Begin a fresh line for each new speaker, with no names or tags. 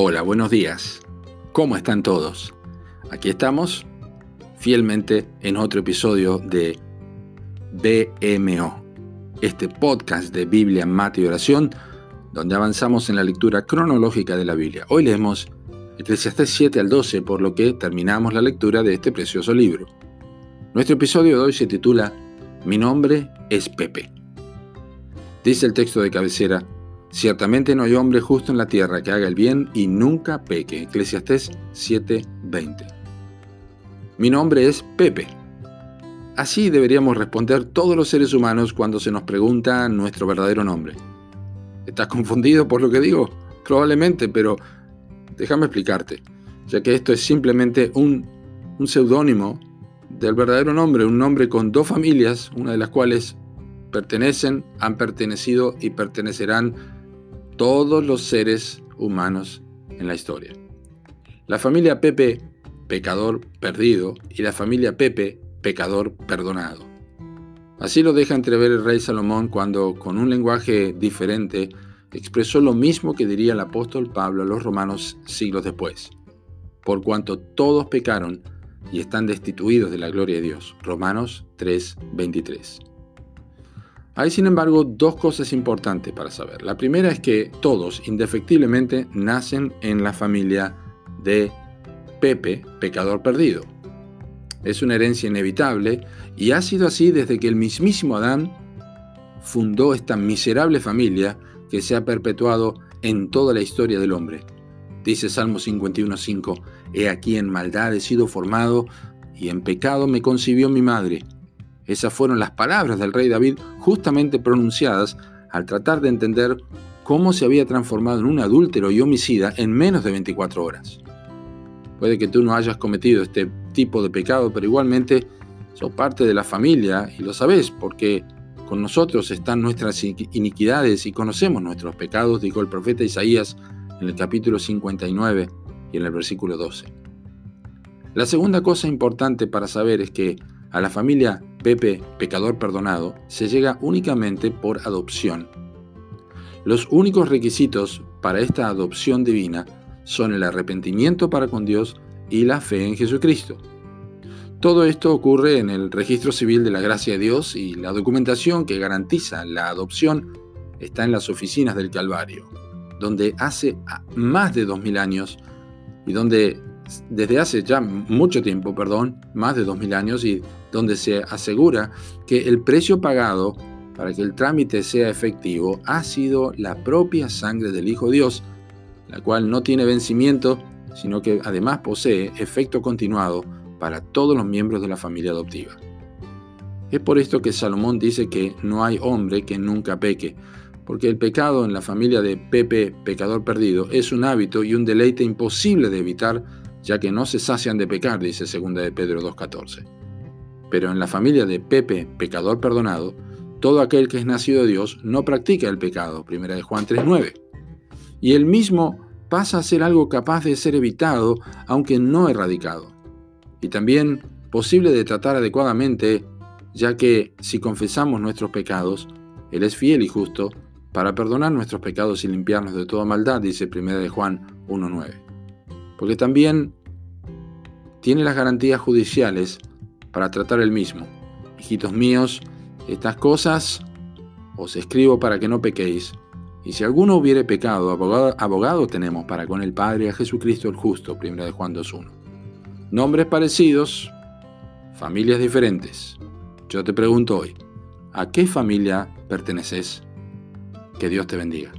Hola, buenos días. ¿Cómo están todos? Aquí estamos fielmente en otro episodio de BMO, este podcast de Biblia, Mate y Oración, donde avanzamos en la lectura cronológica de la Biblia. Hoy leemos Eclesiastés 7 al 12, por lo que terminamos la lectura de este precioso libro. Nuestro episodio de hoy se titula Mi nombre es Pepe. Dice el texto de cabecera, Ciertamente no hay hombre justo en la tierra que haga el bien y nunca peque. Eclesiastés 7:20. Mi nombre es Pepe. Así deberíamos responder todos los seres humanos cuando se nos pregunta nuestro verdadero nombre. ¿Estás confundido por lo que digo? Probablemente, pero déjame explicarte, ya que esto es simplemente un, un seudónimo del verdadero nombre, un nombre con dos familias, una de las cuales pertenecen, han pertenecido y pertenecerán todos los seres humanos en la historia. La familia Pepe, pecador perdido, y la familia Pepe, pecador perdonado. Así lo deja entrever el rey Salomón cuando, con un lenguaje diferente, expresó lo mismo que diría el apóstol Pablo a los romanos siglos después. Por cuanto todos pecaron y están destituidos de la gloria de Dios. Romanos 3:23. Hay sin embargo dos cosas importantes para saber. La primera es que todos indefectiblemente nacen en la familia de Pepe, pecador perdido. Es una herencia inevitable y ha sido así desde que el mismísimo Adán fundó esta miserable familia que se ha perpetuado en toda la historia del hombre. Dice Salmo 51.5, He aquí en maldad he sido formado y en pecado me concibió mi madre. Esas fueron las palabras del rey David justamente pronunciadas al tratar de entender cómo se había transformado en un adúltero y homicida en menos de 24 horas. Puede que tú no hayas cometido este tipo de pecado, pero igualmente sos parte de la familia y lo sabes porque con nosotros están nuestras iniquidades y conocemos nuestros pecados, dijo el profeta Isaías en el capítulo 59 y en el versículo 12. La segunda cosa importante para saber es que a la familia Pepe, pecador perdonado, se llega únicamente por adopción. Los únicos requisitos para esta adopción divina son el arrepentimiento para con Dios y la fe en Jesucristo. Todo esto ocurre en el registro civil de la gracia de Dios y la documentación que garantiza la adopción está en las oficinas del Calvario, donde hace más de 2000 años y donde desde hace ya mucho tiempo, perdón, más de 2000 años, y donde se asegura que el precio pagado para que el trámite sea efectivo ha sido la propia sangre del Hijo Dios, la cual no tiene vencimiento, sino que además posee efecto continuado para todos los miembros de la familia adoptiva. Es por esto que Salomón dice que no hay hombre que nunca peque, porque el pecado en la familia de Pepe, pecador perdido, es un hábito y un deleite imposible de evitar ya que no se sacian de pecar, dice 2 de Pedro 2.14. Pero en la familia de Pepe, pecador perdonado, todo aquel que es nacido de Dios no practica el pecado, 1 de Juan 3.9. Y él mismo pasa a ser algo capaz de ser evitado, aunque no erradicado. Y también posible de tratar adecuadamente, ya que si confesamos nuestros pecados, Él es fiel y justo para perdonar nuestros pecados y limpiarnos de toda maldad, dice 1 de Juan 1.9 porque también tiene las garantías judiciales para tratar el mismo. Hijitos míos, estas cosas os escribo para que no pequéis. Y si alguno hubiere pecado, abogado, tenemos para con el Padre a Jesucristo el justo, 1 de Juan 2.1. Nombres parecidos, familias diferentes. Yo te pregunto hoy, ¿a qué familia perteneces? Que Dios te bendiga.